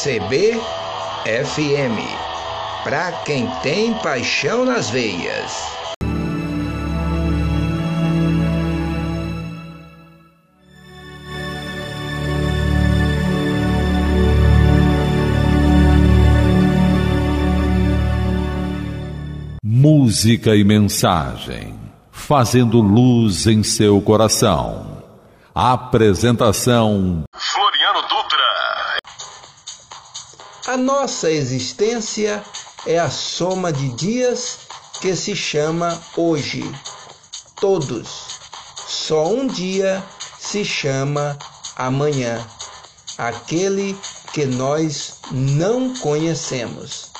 CBFM, para quem tem paixão nas veias. Música e mensagem, fazendo luz em seu coração. Apresentação A nossa existência é a soma de dias que se chama hoje. Todos. Só um dia se chama amanhã, aquele que nós não conhecemos.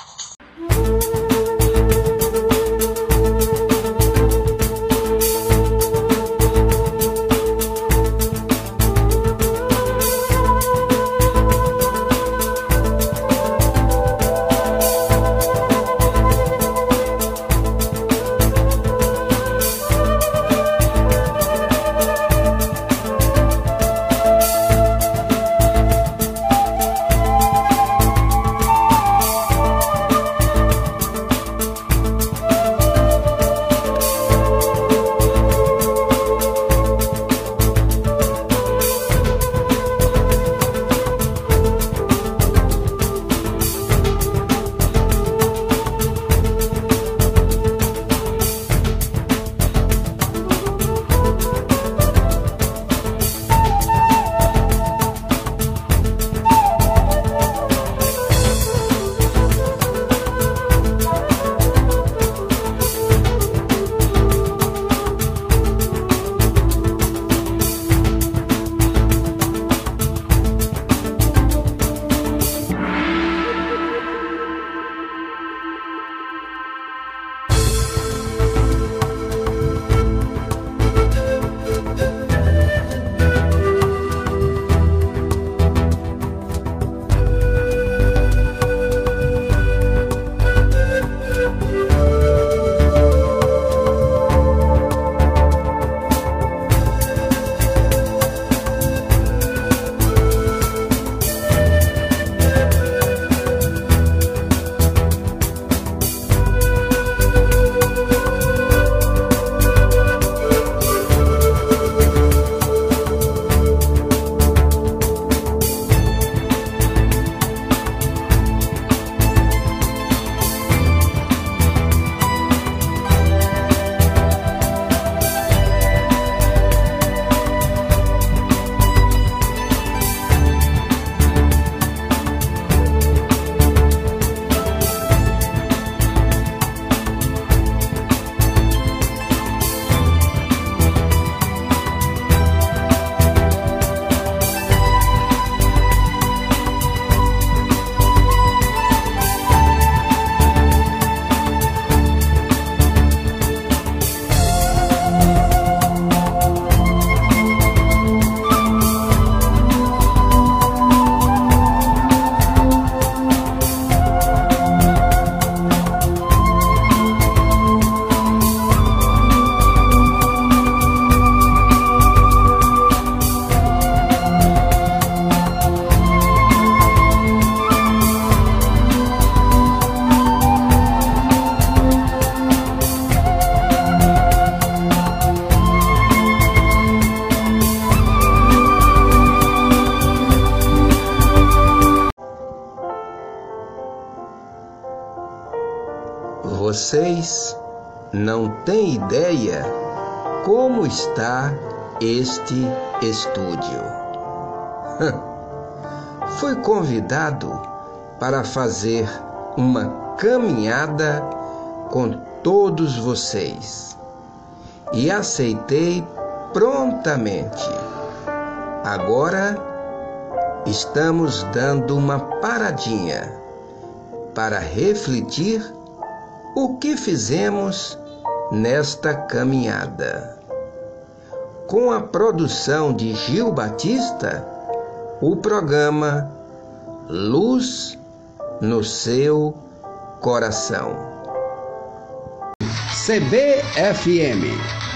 Vocês não têm ideia como está este estúdio. Fui convidado para fazer uma caminhada com todos vocês e aceitei prontamente. Agora estamos dando uma paradinha para refletir o que fizemos nesta caminhada. Com a produção de Gil Batista, o programa Luz no seu coração. CBFM